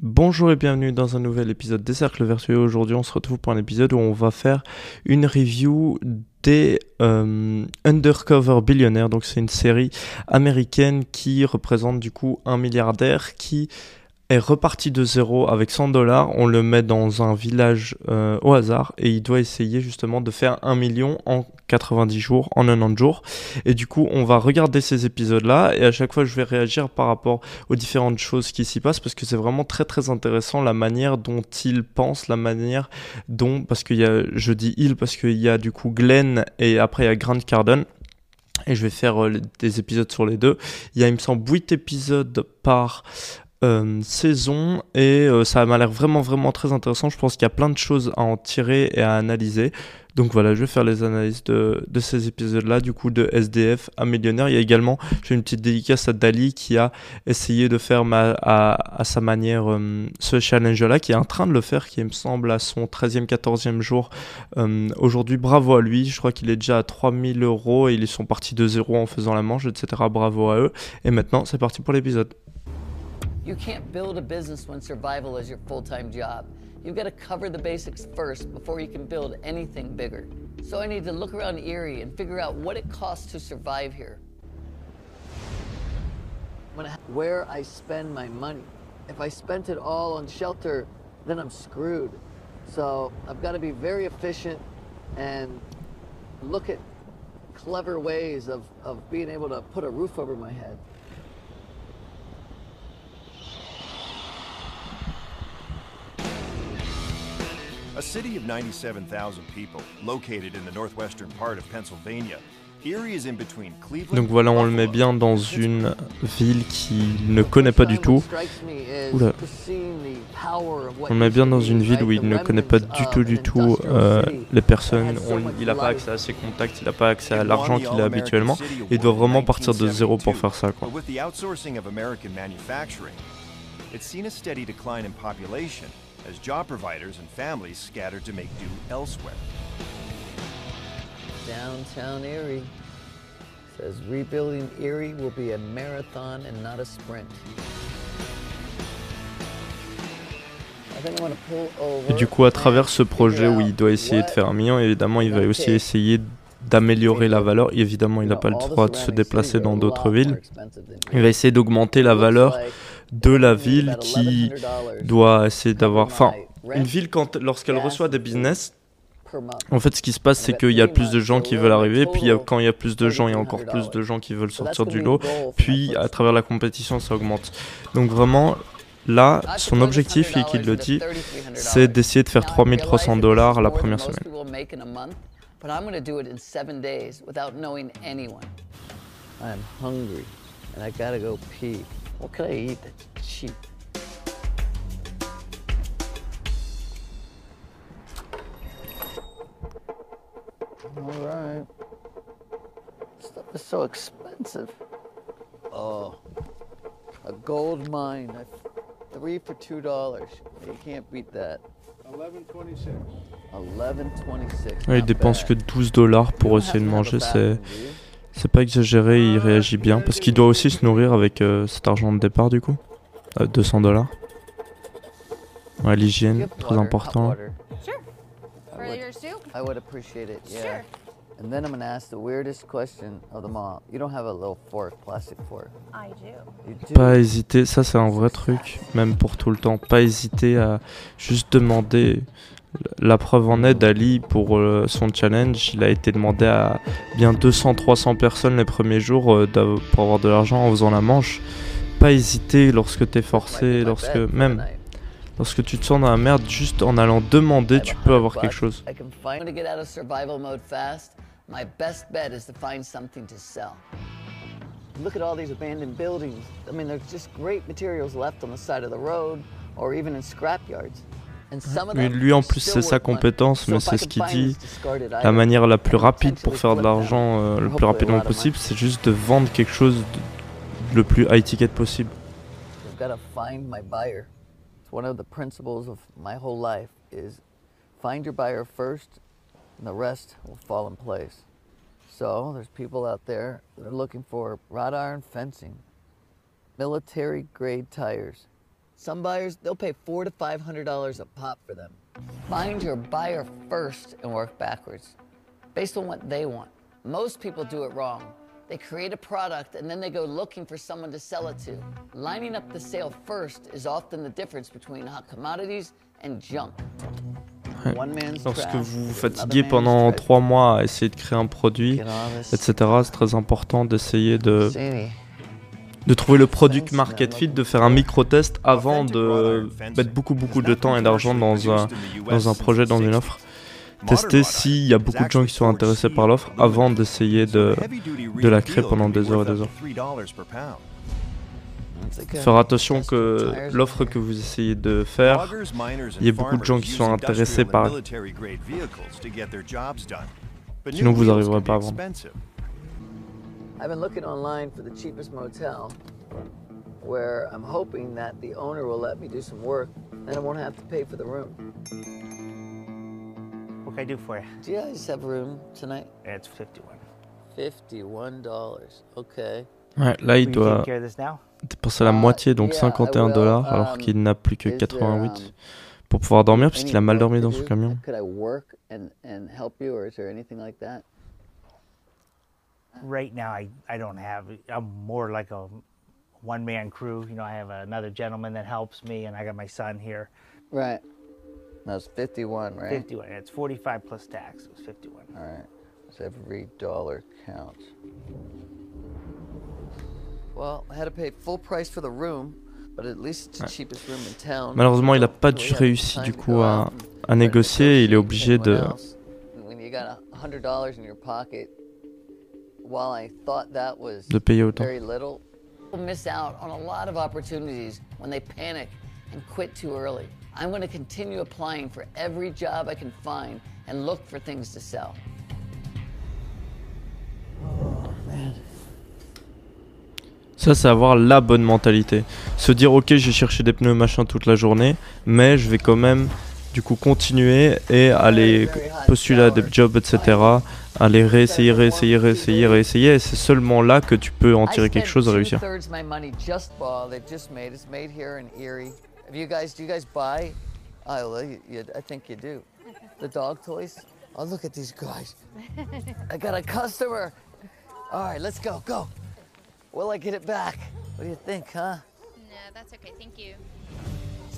Bonjour et bienvenue dans un nouvel épisode des Cercles Vertueux. Aujourd'hui, on se retrouve pour un épisode où on va faire une review des euh, Undercover Billionaires. Donc, c'est une série américaine qui représente du coup un milliardaire qui est reparti de zéro avec 100 dollars. On le met dans un village euh, au hasard et il doit essayer justement de faire un million en 90 jours, en 90 jours. Et du coup, on va regarder ces épisodes-là et à chaque fois, je vais réagir par rapport aux différentes choses qui s'y passent parce que c'est vraiment très très intéressant la manière dont il pense, la manière dont, parce qu'il y a, je dis il parce qu'il y a du coup Glenn et après il y a Grant Cardone et je vais faire euh, des épisodes sur les deux. Il y a, il me semble, 8 épisodes par euh, saison et euh, ça m'a l'air vraiment vraiment très intéressant. Je pense qu'il y a plein de choses à en tirer et à analyser. Donc voilà, je vais faire les analyses de, ces épisodes-là, du coup de SDF à millionnaire. Il y a également, j'ai une petite dédicace à Dali qui a essayé de faire ma, à, sa manière euh, ce challenge-là, qui est en train de le faire, qui me semble à son 13e, 14e jour aujourd'hui. Bravo à lui, je crois qu'il est déjà à 3000 euros et ils sont partis de zéro en faisant la manche, etc. Bravo à eux. Et maintenant, c'est parti pour l'épisode. You can't build a business when survival is your full time job. You've got to cover the basics first before you can build anything bigger. So I need to look around Erie and figure out what it costs to survive here. Where I spend my money. If I spent it all on shelter, then I'm screwed. So I've got to be very efficient and look at clever ways of, of being able to put a roof over my head. A city of 97,000 people, located in the northwestern part of Pennsylvania, Erie is in between Cleveland. Donc voilà, on le met bien dans une ville qu'il ne connaît pas du tout. Oula. On le met bien dans une ville où il ne connaît pas du tout, du tout euh, les personnes. On- il n'a pas accès à ses contacts, il n'a pas accès à l'argent qu'il a habituellement. Il doit vraiment partir de zéro pour faire ça, quoi. But with the outsourcing of American manufacturing, it's seen a steady decline in population as job providers and families scattered to make do elsewhere. Downtown Erie says rebuilding Erie will be a marathon and not a sprint. I think I'm gonna pull over Et du coup, à travers ce projet où il doit essayer de faire un million, évidemment, il va aussi essayer d'améliorer la valeur. Évidemment, il n'a pas le droit de se déplacer dans d'autres villes. Il va essayer d'augmenter la valeur de la ville qui $1,100 doit essayer d'avoir... Enfin, my une ville, quand, lorsqu'elle reçoit des business, en fait, ce qui se passe, c'est qu'il y a plus de gens qui veulent arriver, puis quand il y a plus de gens, il y a encore $1,100. plus de gens qui veulent sortir du lot, puis first à travers la compétition, ça augmente. Donc vraiment, là, I son objectif, et $100 qu'il le dit, $3,300. c'est d'essayer de faire Now, I 3300 realize dollars la première semaine. Eat that's cheap? All right. Stuff is so expensive. Oh, a gold mine. I- Three for two dollars. You can't beat that. 1126. 11.26. Ouais, il dépense que bad. 12 dollars pour essayer de manger, c'est... C'est pas exagéré, il réagit bien parce qu'il doit aussi se nourrir avec euh, cet argent de départ du coup. Euh, 200 dollars. Ouais, l'hygiène, très important. I would appreciate it, yeah. Sure. And then I'm gonna ask the weirdest question of them all. You don't have a little fork, plastic fork. I do. You do? Pas hésiter, ça c'est un vrai truc, même pour tout le temps. Pas hésiter à juste demander. La preuve en est, Dali, pour euh, son challenge, il a été demandé à bien 200-300 personnes les premiers jours euh, pour avoir de l'argent en faisant la manche. Pas hésiter lorsque t'es forcé, lorsque même lorsque tu te sens dans la merde, juste en allant demander, tu peux 100 avoir quelque chose. My best bet is to find something to sell. Look at all these abandoned buildings. I mean, there's just great materials left on the side of the road or even in scrap yards. Them lui en plus c'est sa compétence, mais c'est ce qu'il dit. La manière la plus rapide pour faire de l'argent euh, le plus rapidement possible, c'est juste de vendre quelque chose de- le plus high ticket possible. One of the principles of my whole life is find your buyer first and the rest will fall in place. So there's people out there that are looking for wrought iron fencing, military grade tires, Some buyers, they'll pay four to five hundred dollars a pop for them. Find your buyer first and work backwards, based on what they want. Most people do it wrong. They create a product and then they go looking for someone to sell it to. Lining up the sale first is often the difference between hot commodities and junk. Lorsque vous vous fatiguez pendant trois mois à essayer de créer un produit, Get all this etc., c'est très important d'essayer de. De trouver le product market fit, de faire un micro-test avant de mettre beaucoup beaucoup de temps et d'argent dans un, dans un projet, dans une offre. Tester s'il y a beaucoup de gens qui sont intéressés par l'offre avant d'essayer de, de la créer pendant des heures et des heures. Faire attention que l'offre que vous essayez de faire, il y a beaucoup de gens qui sont intéressés par. Sinon, vous n'arriverez pas à vendre. I've been looking online for the cheapest motel where I'm hoping that the owner will let me do some work and I won't have to pay for the room. What can I do for you? Do you guys have room tonight? It's 51. $51. Okay. ouais, là il doit dépenser la moitié, donc yeah, I 51 will. dollars, alors Um, qu'il n'a plus que is there, 88 um, pour pouvoir dormir, puisqu'il a mal work dormi dans son camion. Right now, I, I don't have. I'm more like a one man crew. You know, I have another gentleman that helps me, and I got my son here. Right. That's 51, right? 51. It's 45 plus tax. It was 51. All right. So every dollar counts. Well, I had to pay full price for the room, but at least it's the cheapest room in town. Malheureusement, il n'a pas dû have réussi du coup à, à négocier. Il est negotiate obligé de. De payer autant. very little, people miss out on a lot of opportunities when they panic and quit too early. I'm going to continue applying for every job I can find and look for things to sell. Ça, c'est avoir la bonne mentalité. Se dire, ok, j'ai cherché des pneus machin toute la journée, mais je vais quand même, du coup, continuer et aller postuler à des jobs, etc. Aller réessayer, réessayer, réessayer, réessayer. Et c'est seulement là que tu peux en tirer quelque chose et réussir. The dog toys? Oh, look at these guys. I got a customer. All right, let's go. Go. Will I get it back? What do you think, huh? No, that's okay. Thank you.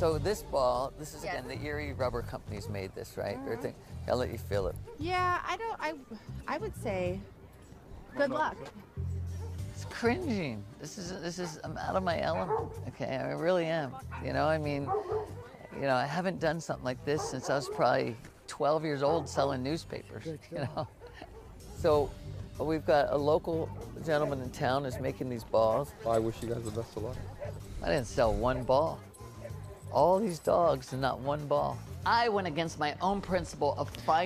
So this ball, this is Yeah. again the Erie Rubber Company's made this, right? Or mm-hmm. thing. I'll let you feel it. Yeah, I don't. I I would say, good luck. It's cringing. This is this is I'm out of my element. Okay, I really am. You know, I mean, you know, I haven't done something like this since I was probably 12 years old selling newspapers. You know, so we've got a local gentleman in town is making these balls. I wish you guys the best of luck. I didn't sell one ball.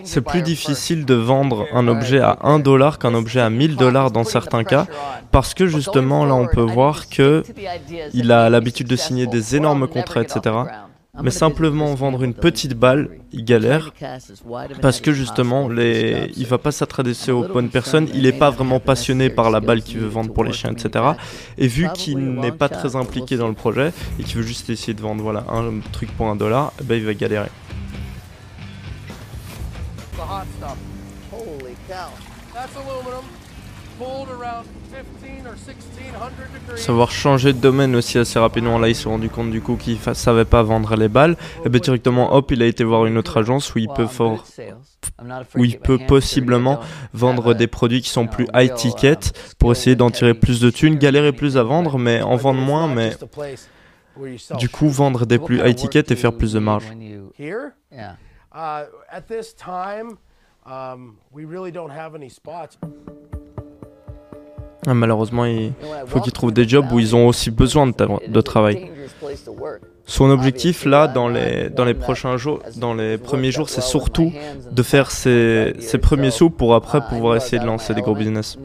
C'est plus difficile de vendre un objet à 1 dollar qu'un objet à 1000 dollars dans certains cas, parce que justement là on peut voir que il a l'habitude de signer des énormes contrats, etc. Mais simplement vendre une petite balle, il galère, parce que justement les... il va pas s'adresser aux bonnes personnes, il est pas vraiment passionné par la balle qu'il veut vendre pour les chiens, etc. Et vu qu'il n'est pas très impliqué dans le projet et qu'il veut juste essayer de vendre voilà un truc pour un dollar, eh ben il va galérer. Savoir changer de domaine aussi assez rapidement. Là, il s'est rendu compte du coup qu'il fa- savait pas vendre les balles. Et bien directement, hop, il a été voir une autre agence où il peut, fort, où il peut possiblement vendre des produits qui sont plus high ticket pour essayer d'en tirer plus de thunes, galérer plus à vendre, mais en vendre moins, mais du coup vendre des plus high ticket et faire plus de marge. Uh, at this time, um, we really don't have any spots. Ah, Malheureusement, il faut qu'il trouve des jobs où ils ont aussi besoin de, travail. Son objectif là, dans les, dans les prochains jours, dans les premiers jours, c'est surtout de faire ses, ses premiers sous pour après pouvoir essayer de lancer des gros business.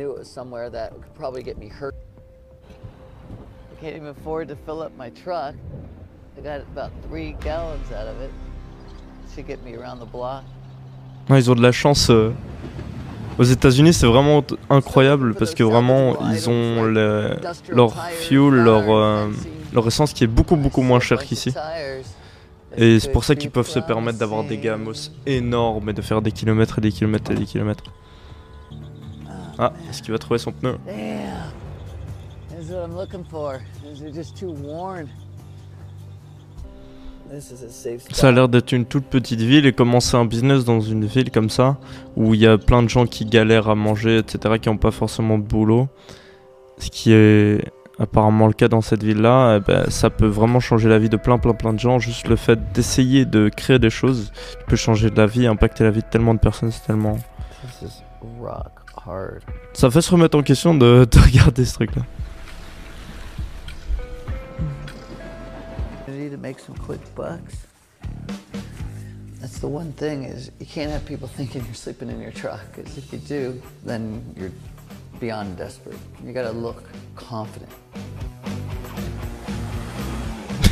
Ils ont de la chance. euh, Aux États-Unis, c'est vraiment incroyable parce que vraiment, ils ont le- leur fuel, leur, euh, leur essence qui est beaucoup beaucoup moins chère qu'ici. Et c'est pour ça qu'ils peuvent se permettre d'avoir des gamos énormes et de faire des kilomètres et des kilomètres et des kilomètres. Ah, est-ce qu'il va trouver son pneu? Ça a l'air d'être une toute petite ville et commencer un business dans une ville comme ça, où il y a plein de gens qui galèrent à manger, etc., qui n'ont pas forcément de boulot, ce qui est apparemment le cas dans cette ville-là, eh ben, ça peut vraiment changer la vie de plein, plein, plein de gens. Juste le fait d'essayer de créer des choses peut changer de la vie, impacter la vie de tellement de personnes, c'est tellement... This is rock hard. Ça fait se remettre en question de, de regarder ce truc-là. Make some quick bucks. That's the one thing is you can't have people thinking you're sleeping in your truck. Because if you do, then you're beyond desperate. You gotta look confident.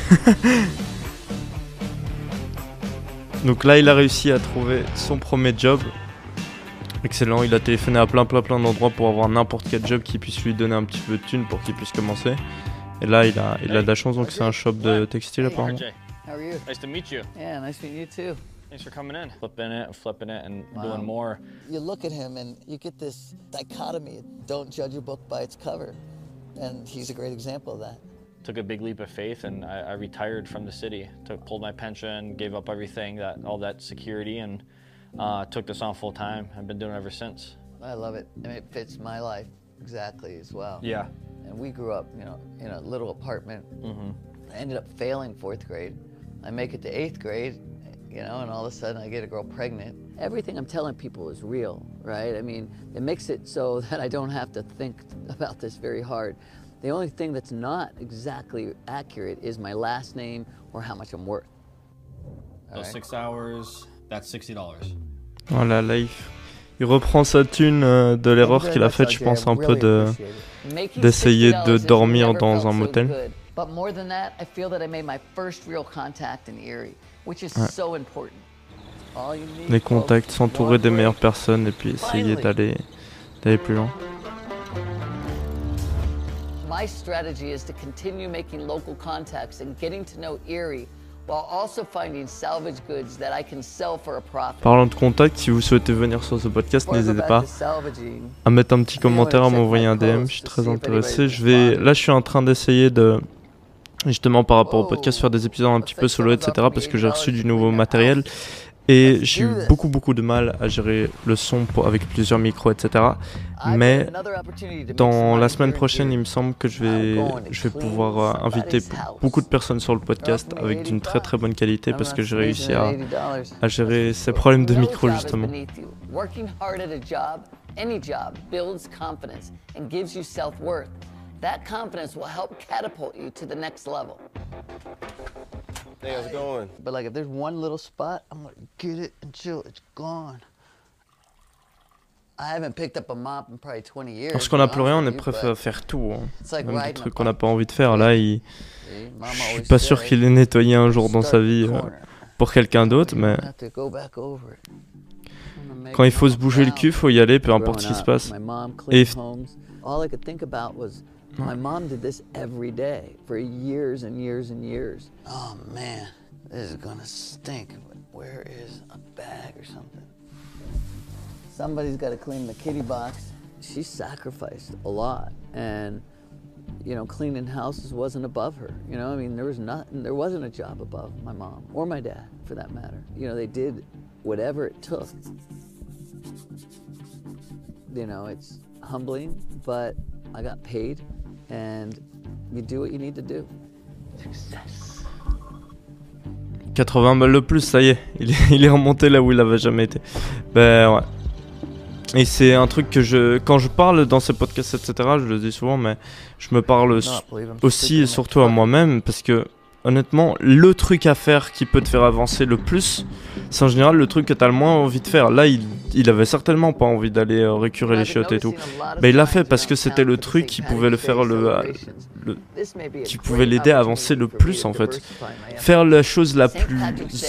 Donc là, il a réussi à trouver son premier job. Excellent, il a téléphoné à plein plein plein d'endroits pour avoir n'importe quel job qui puisse lui donner un petit peu de thunes pour qu'il puisse commencer. Et là, il a, il a de la chance, donc c'est un shop de textile apparemment. RJ, How are you? nice to meet you. Yeah, nice to meet you too. Thanks for coming in. Flipping it, and flipping it, and Wow. doing more. You look at him and you get this dichotomy. Don't judge a book by its cover. And he's a great example of that. Took a big leap of faith, and I, I retired from the city. Took pulled my pension, gave up everything that all that security, and uh, took this on full time. I've been doing it ever since. I love it. And it fits my life exactly as well. Yeah. And we grew up, you know, in a little apartment. Mm-hmm. I ended up failing fourth grade. I make it to eighth grade, you know, and all of a sudden I get a girl pregnant. Everything I'm telling people is real, right? I mean, it makes it so that I don't have to think about this very hard. The only thing that's not exactly accurate is my last name or how much I'm worth. All right? six hours, that's sixty dollars. Voilà, life. Il reprend sa thune euh, de l'erreur qu'il a faite, je pense, un peu de. d'essayer de dormir dans un motel. But more than that, I feel that I made my first real contact in Erie, which is Ouais. so important. All you need, Les contacts, s'entourer des meilleures personnes et puis essayer d'aller d'aller plus loin. My strategy is to continue making local contacts and getting to know Erie while also finding salvage goods that I can sell for a profit. Parlant de contact, si vous souhaitez venir sur ce podcast, n'hésitez pas à mettre un petit commentaire, à m'envoyer un DM, je suis très intéressé. Je vais, là, je suis en train d'essayer de, justement, par rapport au podcast, faire des épisodes un petit peu solo, etc. Parce que j'ai reçu du nouveau matériel et j'ai eu beaucoup, beaucoup de mal à gérer le son pour- avec plusieurs micros, etc. Mais dans la semaine prochaine, il me semble que je vais, je vais pouvoir euh, inviter beaucoup de personnes sur le podcast avec d'une très très bonne qualité parce que j'ai réussi à, à gérer ces problèmes de micro justement. beneath you. Working hard at a job, any job, builds confidence and gives you self-worth. That confidence will help catapult you to the next level. Hey, how's it going? But like if there's one little spot, I'm gonna get it until it's gone. I haven't picked up a mop in probably 20 years. Lorsqu'on n'a plus rien, on est prêt à faire tout. hein. It's like Même des trucs qu'on n'a pas envie de faire. Là, il... Je suis pas sûr qu'il ait nettoyé un jour dans sa vie euh, pour quelqu'un d'autre, mais quand il faut se bouger le cul, faut y aller, peu importe ce qui se passe. Et cleaned homes. All I could think about was my mom did this every day for years and years and years. Oh man, this is gonna stink. Where is a bag or something? Somebody's got to clean the kitty box. She sacrificed a lot, and you know, cleaning houses wasn't above her. You know, I mean, there was not, there wasn't a job above my mom or my dad, for that matter. You know, they did whatever it took you know, it's humbling, but I got paid, and you do what you need to do. Success. 80 balles de plus, ça y est, il est, il est remonté là où il avait jamais été. Ben ouais. Et c'est un truc que je, quand je parle dans ces podcasts, etc., je le dis souvent, mais je me parle aussi et surtout à moi-même parce que honnêtement, le truc à faire qui peut te faire avancer le plus, c'est en général le truc que tu as le moins envie de faire. Là, il, il avait certainement pas envie d'aller euh, les chiottes et tout. Mais il l'a fait parce que c'était le truc qui pouvait le faire le, qui pouvait l'aider à avancer le plus en fait. Faire la chose la plus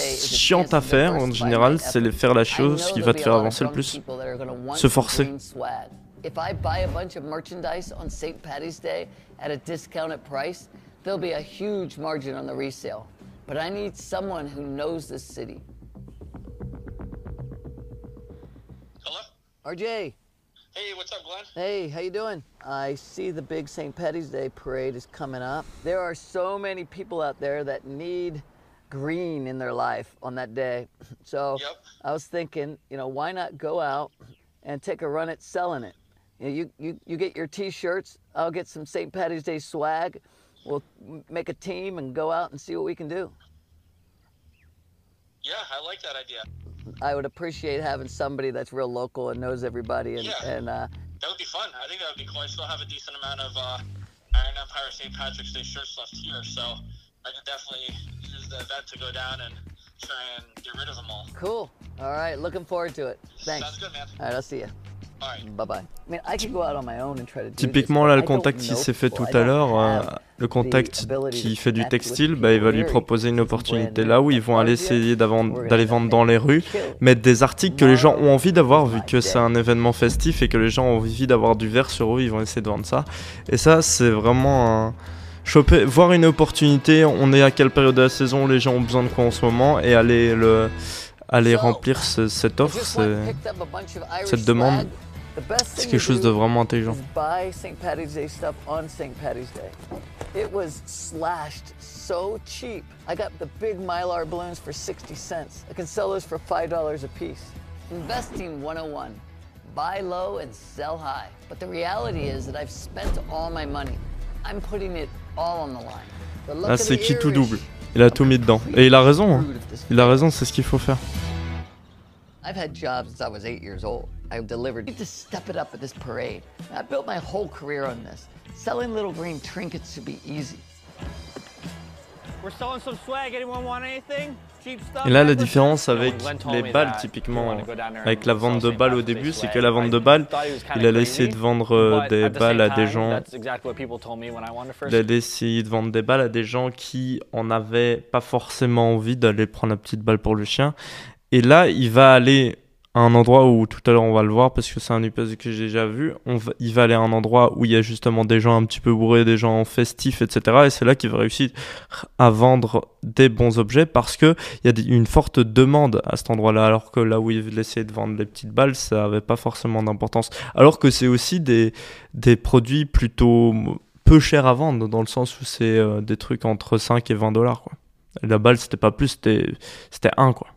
chiante à faire en général, c'est faire la chose qui va te faire avancer le plus. Se forcer. If I buy a bunch of merchandise on St. Patty's Day at a discounted price, there'll be a huge margin on the resale. But I need someone who knows this city. Hello? RJ, Hey, what's up, Glenn? hey, how you doing? I see the big St. Patty's Day parade is coming up. There are so many people out there that need green in their life on that day. So I was thinking, you know, why not go out and take a run at selling it? You, know, you, you, you get your t-shirts, I'll get some St. Patty's Day swag. We'll make a team and go out and see what we can do. Yeah, I like that idea. I would appreciate having somebody that's real local and knows everybody and, Yeah. and uh, That would be fun. I think that would be cool. I still have a decent amount of uh, Iron Empire St. Patrick's Day shirts left here, so I could definitely use the event to go down and try and get rid of them all. Cool. All right, looking forward to it. Thanks. Sounds good, man. All right, I'll see you. Bye bye. I mean, I could go out on my own and try to do this, Typiquement, but là, I le don't contact qui know s'est fait people. tout I à don't l'heure, euh, have le contact qui fait du textile, bah, il va lui proposer une opportunité là où ils vont aller essayer d'aller vendre dans les rues, mettre des articles que les gens ont envie d'avoir vu que c'est un événement festif et que les gens ont envie d'avoir du vert sur eux, ils vont essayer de vendre ça. Et ça, c'est vraiment un... Choper, voir une opportunité, on est à quelle période de la saison, les gens ont besoin de quoi en ce moment, et aller, le, aller remplir ce- cette offre, cette demande, c'est quelque chose de vraiment intelligent. is buy St. Patty's Day stuff on St. Patty's Day. It was slashed so cheap. I got the big Mylar balloons for 60 cents. I can sell those for $5 a piece. Investing 101. Buy low and sell high. But the reality is that I've spent all my money. I'm putting it all on the line. Là, c'est qui tout double? Il a tout mis dedans. Et il a raison. hein. Il a raison, c'est ce qu'il faut faire. I've had jobs since I was eight years old. I've delivered. I need to step it up at this parade. I built my whole career on this. Selling little green trinkets should be easy. We're selling some swag. Anyone want anything? Cheap stuff? Et là, la différence avec les balles, typiquement, avec and la sell vente de balles au début, c'est que la vente I de balles, il allait essayer de vendre euh, des balles à des gens. That's exactly what people told me when I won the first. Il allait essayer de vendre des balles à des gens qui en avaient pas forcément envie d'aller prendre la petite balle pour le chien. Et là, il va aller un endroit où tout à l'heure on va le voir parce que c'est un UPS que j'ai déjà vu. Il va aller à un endroit où il y a justement des gens un petit peu bourrés, des gens festifs, etc. Et c'est là qu'il va réussir à vendre des bons objets parce que il y a une forte demande à cet endroit-là. Alors que là où il essayait de vendre les petites balles, ça avait pas forcément d'importance. Alors que c'est aussi des, des produits plutôt peu chers à vendre dans le sens où c'est euh, des trucs entre 5 et 20 dollars. La balle, c'était pas plus, c'était c'était 1 quoi.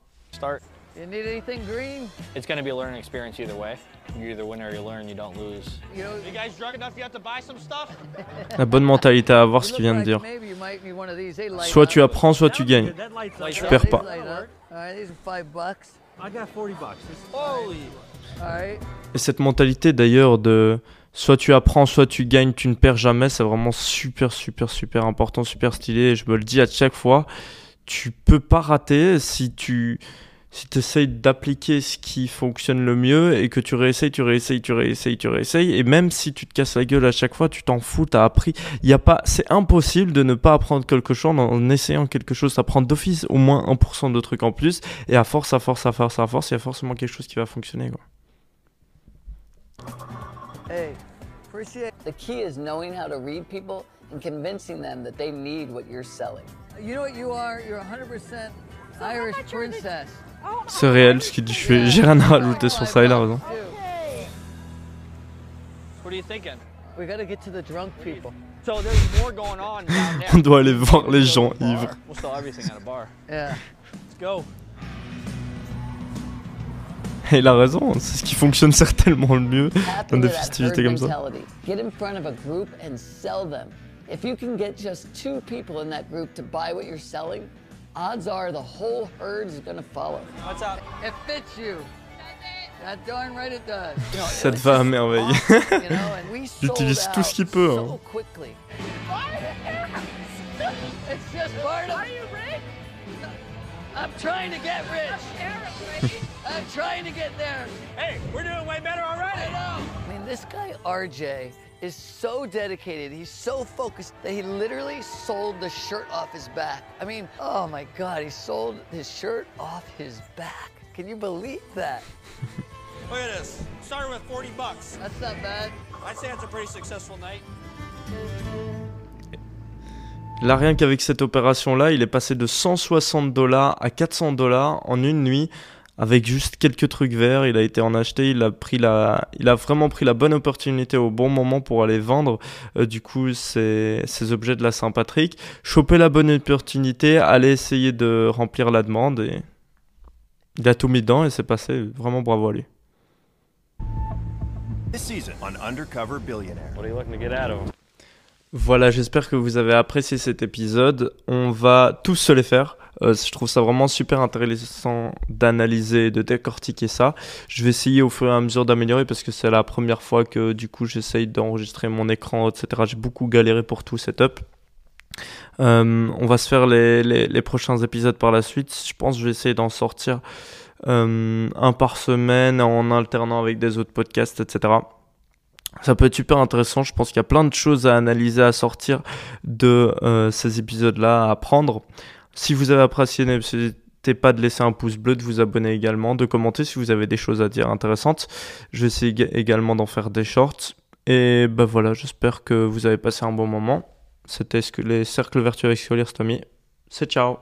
You need anything green? It's going to be a learning experience either way. You either win or you learn, you don't lose. You know, You guys drunk enough? You have to buy some stuff? La bonne mentalité à avoir, ce qu'il vient de dire. Soit tu apprends, soit tu gagnes. Tu perds pas. Light up. All right, these are five bucks. I got 40 bucks. Holy. All right. Et cette mentalité d'ailleurs de soit tu apprends, soit tu gagnes, tu ne perds jamais, c'est vraiment super, super, super important, super stylé. Et je me le dis à chaque fois, tu peux pas rater si tu si essayes d'appliquer ce qui fonctionne le mieux et que tu réessayes, tu réessayes, tu réessayes, tu réessayes. Et même si tu te casses la gueule à chaque fois, tu t'en fous, t'as appris. Il y a pas, c'est impossible de ne pas apprendre quelque chose en essayant quelque chose. Ça prend d'office au moins 1% de trucs en plus. Et à force, à force, à force, à force, il y a forcément quelque chose qui va fonctionner. Quoi. Hey, appreciate. The key is knowing how to read people and convincing them that they need what you're selling. You know what you are? You're 100% Irish princess. C'est réel ce qu'il dit. Je fais- J'ai rien à rajouter sur ça, il a raison. What are you thinking? We gotta get to the drunk people. So there's more going on doit aller voir les gens ivres. Et il a raison, c'est ce qui fonctionne certainement le mieux dans des festivités comme ça. mentality. Get in front of a group and sell them. If you can get just two people in that group to buy what you're selling, odds are the whole herd's gonna follow. What's up? It fits you. That darn right it does. You know, Ça te it's va à just merveille. awesome, you know, and we Il sold utilise tout ce qu'il peut. hein. It's just part of. Are you rich? I'm trying to get rich. I'm trying to get there. Hey, we're doing way better already. I know. I mean, this guy RJ is so dedicated. He's so focused that he literally sold the shirt off his back. I mean, oh my God, he sold his shirt off his back. Can you believe that? Look at this. Started with 40 bucks. That's not bad. I'd say it's a pretty successful night. Là, rien qu'avec cette opération-là, il est passé de 160 dollars à 400 dollars en une nuit avec juste quelques trucs verts. Il a été en acheté, il a, pris la, il a vraiment pris la bonne opportunité au bon moment pour aller vendre euh, du coup ces, ces, objets de la Saint-Patrick. Choper la bonne opportunité, aller essayer de remplir la demande et il a tout mis dedans et c'est passé. Vraiment bravo à lui. Voilà, j'espère que vous avez apprécié cet épisode. On va tous se les faire. Euh, je trouve ça vraiment super intéressant d'analyser, de décortiquer ça. Je vais essayer au fur et à mesure d'améliorer parce que c'est la première fois que du coup j'essaye d'enregistrer mon écran, etc. J'ai beaucoup galéré pour tout setup. Euh, on va se faire les, les, prochains épisodes par la suite. Je pense que je vais essayer d'en sortir euh, un par semaine en alternant avec des autres podcasts, etc. Ça peut être super intéressant. Je pense qu'il y a plein de choses à analyser, à sortir de ces épisodes-là, à apprendre. Si vous avez apprécié, n'hésitez pas de laisser un pouce bleu, de vous abonner également, de commenter si vous avez des choses à dire intéressantes. Je vais essayer également d'en faire des shorts. Et ben voilà, j'espère que vous avez passé un bon moment. C'était les cercles vertueux avec Tommy. C'est ciao